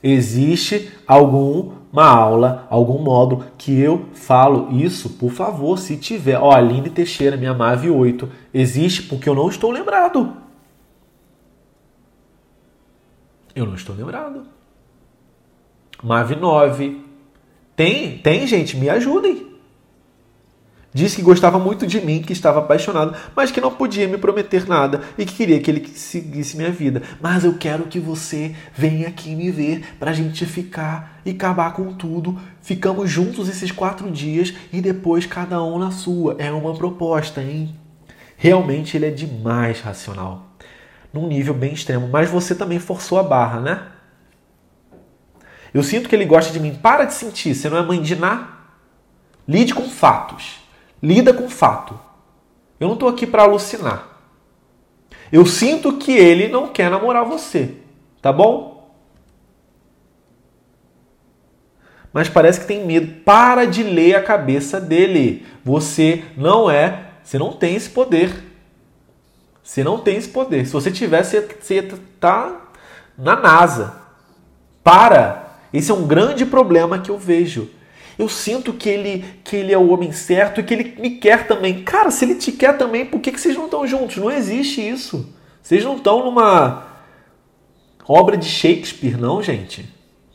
[SPEAKER 1] Existe alguma aula, algum módulo que eu falo isso, por favor, se tiver. Ó, Aline Teixeira, minha MAVE 8. Existe porque eu não estou lembrado. Eu não estou lembrado. Mave 9. Tem, tem gente, me ajudem. Disse que gostava muito de mim, que estava apaixonado, mas que não podia me prometer nada e que queria que ele seguisse minha vida. Mas eu quero que você venha aqui me ver para a gente ficar e acabar com tudo. Ficamos juntos esses quatro dias e depois cada um na sua. É uma proposta, hein? Realmente ele é demais racional num nível bem extremo, mas você também forçou a barra, né? Eu sinto que ele gosta de mim. Para de sentir, você não é mãe de nada. Lide com fatos. Lida com fato. Eu não estou aqui para alucinar. Eu sinto que ele não quer namorar você, tá bom? Mas parece que tem medo. Para de ler a cabeça dele. Você não é, você não tem esse poder. Você não tem esse poder. Se você tivesse, você tá na NASA. Para! Esse é um grande problema que eu vejo. Eu sinto que ele, que ele é o homem certo e que ele me quer também. Cara, se ele te quer também, por que, que vocês não estão juntos? Não existe isso. Vocês não estão numa obra de Shakespeare, não, gente.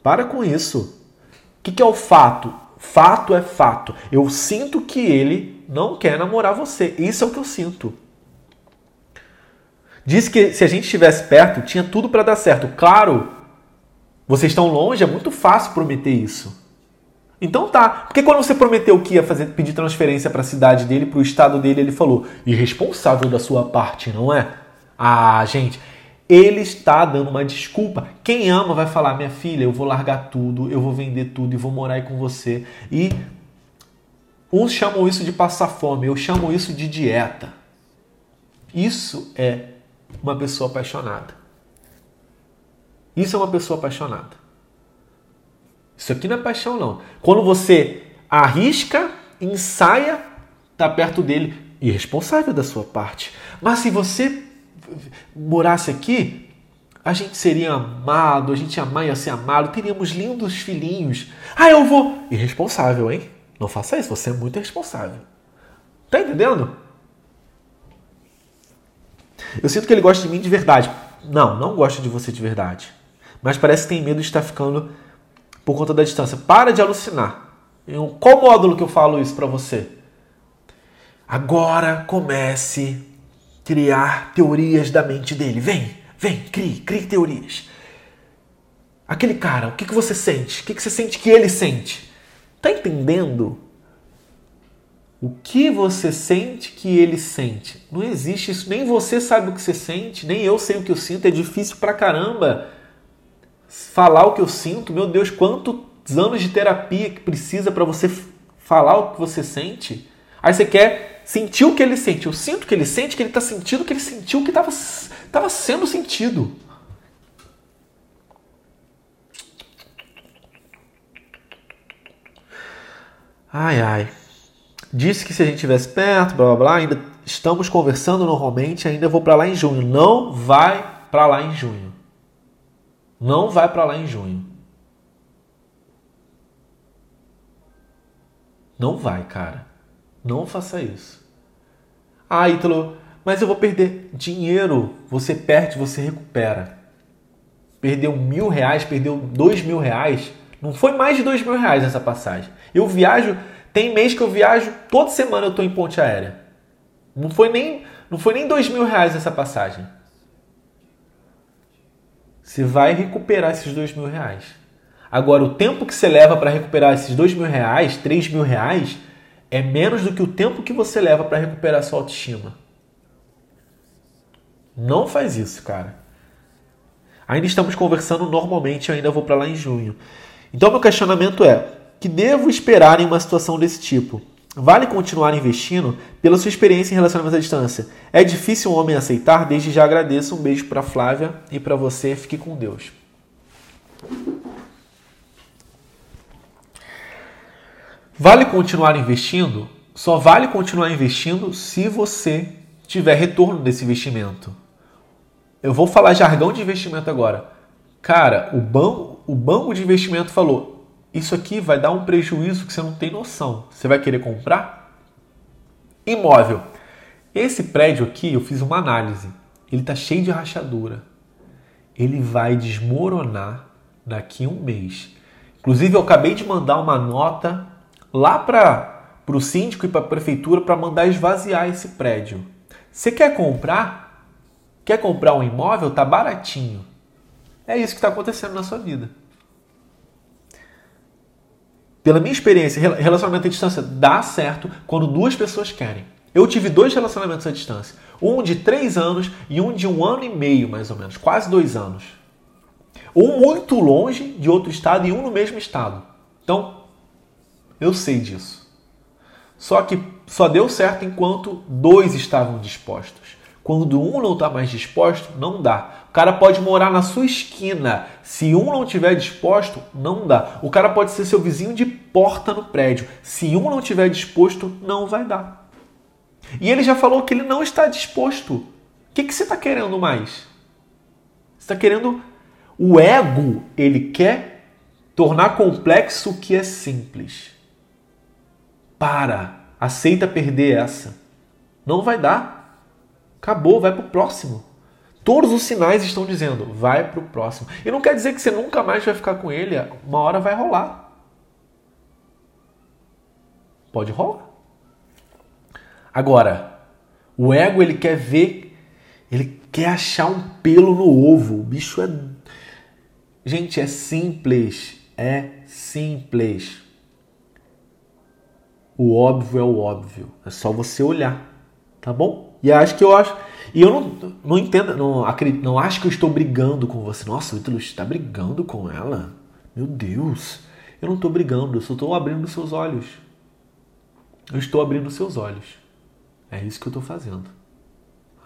[SPEAKER 1] Para com isso. O que, que é o fato? Fato é fato. Eu sinto que ele não quer namorar você. Isso é o que eu sinto. Disse que se a gente estivesse perto, tinha tudo para dar certo. Claro, vocês estão longe, é muito fácil prometer isso. Então tá. Porque quando você prometeu que ia fazer, pedir transferência para a cidade dele, para o estado dele, ele falou: irresponsável da sua parte, não é? Ah, gente, ele está dando uma desculpa. Quem ama vai falar: minha filha, eu vou largar tudo, eu vou vender tudo e vou morar aí com você. E uns chamam isso de passar fome, eu chamo isso de dieta. Isso é uma pessoa apaixonada. Isso é uma pessoa apaixonada. Isso aqui não é paixão, não. Quando você arrisca, ensaia, tá perto dele, irresponsável da sua parte. Mas se você morasse aqui, a gente seria amado, a gente ia ser amado, teríamos lindos filhinhos. Ah, eu vou. Irresponsável, hein? Não faça isso, você é muito irresponsável. Tá entendendo? Eu sinto que ele gosta de mim de verdade. Não, não gosta de você de verdade. Mas parece que tem medo de estar ficando por conta da distância. Para de alucinar. Em qual módulo que eu falo isso para você? Agora comece a criar teorias da mente dele. Vem, vem, crie, crie teorias. Aquele cara, o que, que você sente? O que, que você sente que ele sente? Tá entendendo? O que você sente que ele sente? Não existe isso. Nem você sabe o que você sente, nem eu sei o que eu sinto. É difícil pra caramba falar o que eu sinto. Meu Deus, quantos anos de terapia que precisa para você falar o que você sente? Aí você quer sentir o que ele sente. Eu sinto que ele sente, que ele está sentindo que ele sentiu que estava sendo sentido. Ai, ai. Disse que se a gente estivesse perto, blá blá blá, ainda estamos conversando normalmente, ainda vou para lá em junho. Não vai para lá em junho. Não vai para lá em junho. Não vai, cara. Não faça isso. Ah, Ítalo, mas eu vou perder dinheiro. Você perde, você recupera. Perdeu mil reais, perdeu dois mil reais. Não foi mais de dois mil reais essa passagem. Eu viajo, tem mês que eu viajo, toda semana eu estou em ponte aérea. Não foi nem, não foi nem dois mil reais essa passagem. Você vai recuperar esses dois mil reais. Agora, o tempo que você leva para recuperar esses dois mil reais, três mil reais, é menos do que o tempo que você leva para recuperar sua autoestima. Não faz isso, cara. Ainda estamos conversando normalmente, eu ainda vou para lá em junho. Então, meu questionamento é: que devo esperar em uma situação desse tipo? Vale continuar investindo pela sua experiência em relacionamento à distância? É difícil um homem aceitar? Desde já agradeço. Um beijo para Flávia e para você. Fique com Deus. Vale continuar investindo? Só vale continuar investindo se você tiver retorno desse investimento. Eu vou falar jargão de investimento agora. Cara, o banco, o banco de investimento falou: isso aqui vai dar um prejuízo que você não tem noção. Você vai querer comprar? Imóvel. Esse prédio aqui, eu fiz uma análise. Ele está cheio de rachadura. Ele vai desmoronar daqui a um mês. Inclusive, eu acabei de mandar uma nota lá para o síndico e para a prefeitura para mandar esvaziar esse prédio. Você quer comprar? Quer comprar um imóvel? Tá baratinho. É isso que está acontecendo na sua vida. Pela minha experiência, relacionamento à distância dá certo quando duas pessoas querem. Eu tive dois relacionamentos à distância. Um de três anos e um de um ano e meio, mais ou menos. Quase dois anos. Um muito longe de outro estado e um no mesmo estado. Então, eu sei disso. Só que só deu certo enquanto dois estavam dispostos. Quando um não está mais disposto, não dá. Cara pode morar na sua esquina. Se um não estiver disposto, não dá. O cara pode ser seu vizinho de porta no prédio. Se um não estiver disposto, não vai dar. E ele já falou que ele não está disposto. O que, que você está querendo mais? Você está querendo. O ego, ele quer tornar complexo o que é simples. Para, aceita perder essa. Não vai dar. Acabou, vai para o próximo. Todos os sinais estão dizendo, vai para o próximo. E não quer dizer que você nunca mais vai ficar com ele, uma hora vai rolar. Pode rolar. Agora, o ego ele quer ver, ele quer achar um pelo no ovo. O bicho é. Gente, é simples. É simples. O óbvio é o óbvio. É só você olhar. Tá bom? E acho que eu acho. E eu não, não entendo, não, acredito, não acho que eu estou brigando com você. Nossa, o Ítalo está brigando com ela? Meu Deus. Eu não estou brigando, eu só estou abrindo seus olhos. Eu estou abrindo seus olhos. É isso que eu estou fazendo.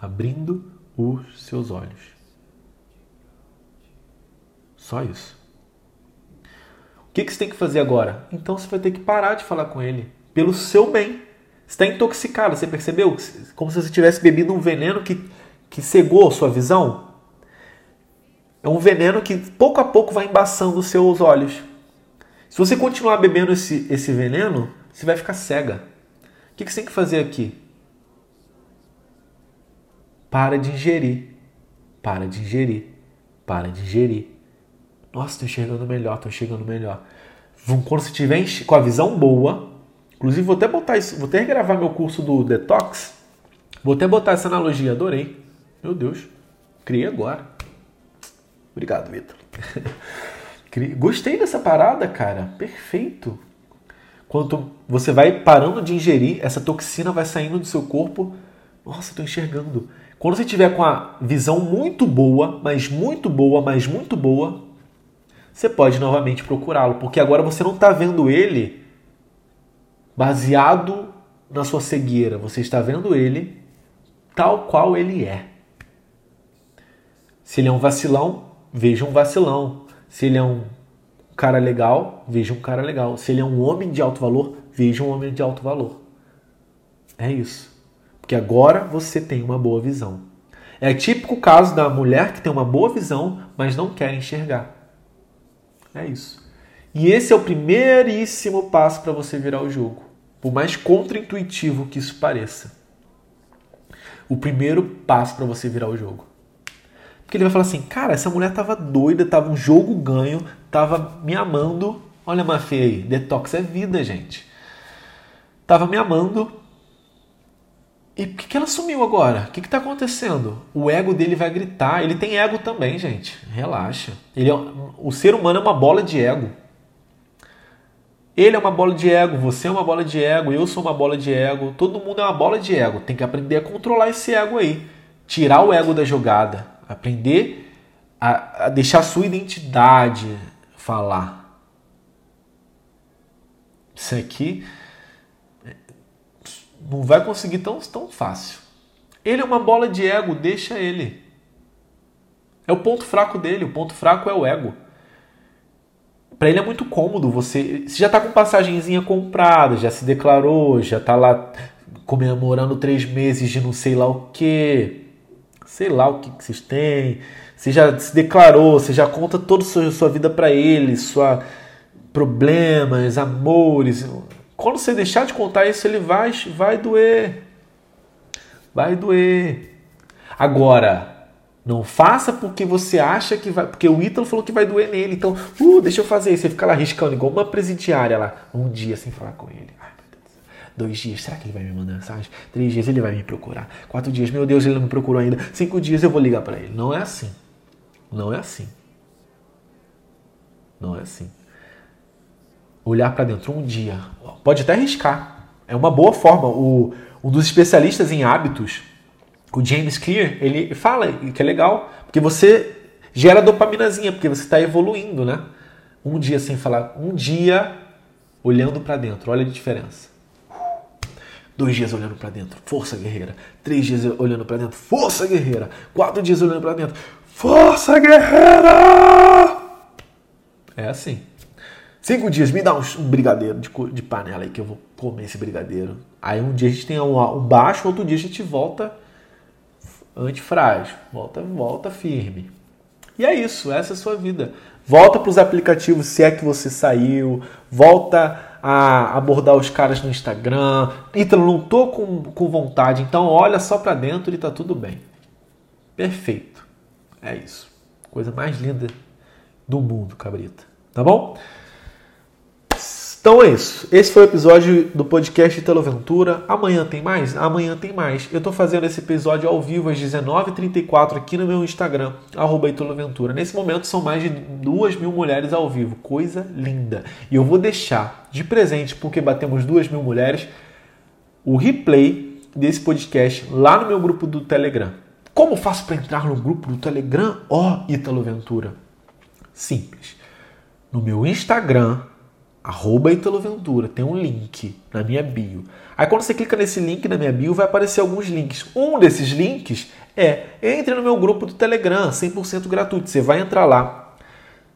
[SPEAKER 1] Abrindo os seus olhos. Só isso. O que, que você tem que fazer agora? Então você vai ter que parar de falar com ele pelo seu bem. Está intoxicado, você percebeu? Como se você tivesse bebido um veneno que, que cegou sua visão. É um veneno que pouco a pouco vai embaçando os seus olhos. Se você continuar bebendo esse, esse veneno, você vai ficar cega. O que, que você tem que fazer aqui? Para de ingerir. Para de ingerir. Para de ingerir. Nossa, estou enxergando melhor, estou enxergando melhor. Quando você estiver com a visão boa, Inclusive, vou até botar isso, vou até gravar meu curso do Detox. Vou até botar essa analogia, adorei. Meu Deus, criei agora. Obrigado, Vitor. Gostei dessa parada, cara. Perfeito. Quando você vai parando de ingerir, essa toxina vai saindo do seu corpo. Nossa, estou enxergando. Quando você tiver com a visão muito boa, mas muito boa, mas muito boa, você pode novamente procurá-lo, porque agora você não está vendo ele baseado na sua cegueira, você está vendo ele tal qual ele é. Se ele é um vacilão, veja um vacilão. Se ele é um cara legal, veja um cara legal. Se ele é um homem de alto valor, veja um homem de alto valor. É isso. Porque agora você tem uma boa visão. É típico caso da mulher que tem uma boa visão, mas não quer enxergar. É isso. E esse é o primeiríssimo passo para você virar o jogo. Por mais contraintuitivo que isso pareça. O primeiro passo para você virar o jogo. Porque ele vai falar assim, cara, essa mulher tava doida, tava um jogo ganho, tava me amando. Olha a Mafê aí, detox é vida, gente. Tava me amando. E por que, que ela sumiu agora? O que, que tá acontecendo? O ego dele vai gritar. Ele tem ego também, gente. Relaxa. Ele é, o ser humano é uma bola de ego. Ele é uma bola de ego, você é uma bola de ego, eu sou uma bola de ego, todo mundo é uma bola de ego. Tem que aprender a controlar esse ego aí. Tirar o ego da jogada. Aprender a, a deixar a sua identidade falar. Isso aqui não vai conseguir tão, tão fácil. Ele é uma bola de ego, deixa ele. É o ponto fraco dele, o ponto fraco é o ego. Para ele é muito cômodo, você, você já está com passagenzinha comprada, já se declarou, já está lá comemorando três meses de não sei lá o que sei lá o que, que vocês têm, você já se declarou, você já conta toda a sua, sua vida para ele, sua problemas, amores. Quando você deixar de contar isso, ele vai, vai doer. Vai doer. Agora, não faça porque você acha que vai. Porque o Ítalo falou que vai doer nele. Então, uh, deixa eu fazer isso. Você fica lá riscando, igual uma presidiária lá, um dia sem falar com ele. Dois dias, será que ele vai me mandar mensagem? Três dias, ele vai me procurar. Quatro dias, meu Deus, ele não me procurou ainda. Cinco dias, eu vou ligar para ele. Não é assim. Não é assim. Não é assim. Olhar para dentro um dia. Pode até arriscar. É uma boa forma. O, um dos especialistas em hábitos, o James Clear, ele fala que é legal, porque você gera dopaminazinha, porque você está evoluindo, né? Um dia sem falar, um dia olhando para dentro. Olha a diferença. Dois dias olhando para dentro, força guerreira. Três dias olhando para dentro, força guerreira. Quatro dias olhando para dentro, força guerreira. É assim. Cinco dias, me dá um, brigadeiro de, panela aí que eu vou comer esse brigadeiro. Aí um dia a gente tem um baixo, outro dia a gente volta antifrágil, volta, volta firme. E é isso, essa é a sua vida. Volta para os aplicativos se é que você saiu, volta a abordar os caras no Instagram. Ítalo, não tô com, com vontade, então olha só para dentro e tá tudo bem. Perfeito. É isso. Coisa mais linda do mundo, cabrita. Tá bom? Então é isso. Esse foi o episódio do podcast Italo. Amanhã tem mais? Amanhã tem mais. Eu estou fazendo esse episódio ao vivo às 19h34 aqui no meu Instagram, arroba Italo. Nesse momento são mais de duas mil mulheres ao vivo. Coisa linda. E eu vou deixar de presente, porque batemos duas mil mulheres, o replay desse podcast lá no meu grupo do Telegram. Como faço para entrar no grupo do Telegram? Ó, oh, Italo Ventura. Simples. No meu Instagram, arroba Italo Ventura, tem um link na minha bio. Aí quando você clica nesse link na minha bio, vai aparecer alguns links. Um desses links é entre no meu grupo do Telegram, 100% gratuito. Você vai entrar lá.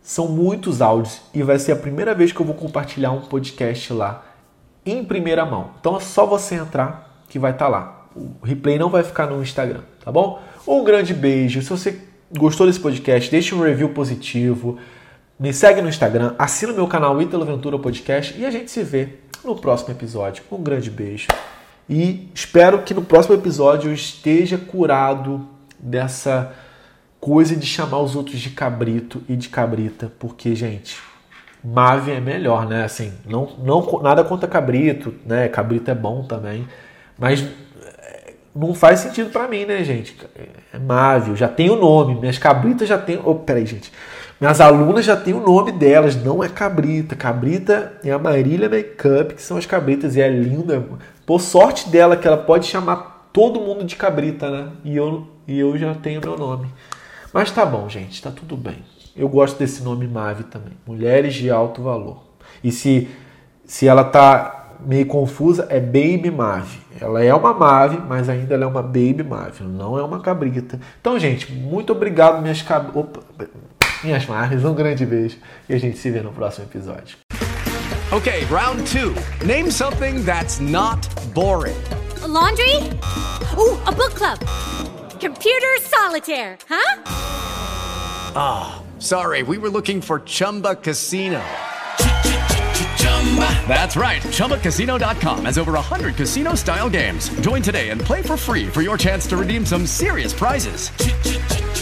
[SPEAKER 1] São muitos áudios e vai ser a primeira vez que eu vou compartilhar um podcast lá em primeira mão. Então é só você entrar que vai estar tá lá. O replay não vai ficar no Instagram, tá bom? Um grande beijo. Se você gostou desse podcast, deixe um review positivo. Me segue no Instagram, assina o meu canal Ítalo Ventura Podcast e a gente se vê no próximo episódio. Um grande beijo. E espero que no próximo episódio eu esteja curado dessa coisa de chamar os outros de cabrito e de cabrita, porque, gente, Mave é melhor, né? Assim, não, não nada contra cabrito, né? Cabrito é bom também, mas é, não faz sentido para mim, né, gente? É Mave, eu já tenho o nome, minhas cabritas já tem. Oh, peraí, gente. Minhas alunas já têm o nome delas, não é cabrita. Cabrita é a Marília Makeup, que são as cabritas, e é linda. Por sorte dela, que ela pode chamar todo mundo de cabrita, né? E eu, e eu já tenho meu nome. Mas tá bom, gente, tá tudo bem. Eu gosto desse nome Mave também. Mulheres de alto valor. E se, se ela tá meio confusa, é Baby Mave. Ela é uma Mave, mas ainda ela é uma Baby Mave, não é uma cabrita. Então, gente, muito obrigado, minhas cab... Opa, minhas Maves. Um grande beijo e a gente se vê no próximo episódio.
[SPEAKER 2] Okay, round two. Name something that's not boring.
[SPEAKER 3] A laundry? Ooh, a book club. Computer solitaire, huh?
[SPEAKER 2] Ah, oh, sorry, we were looking for Chumba Casino. That's right. ChumbaCasino.com has over 100 casino style games. Join today and play for free for your chance to redeem some serious prizes.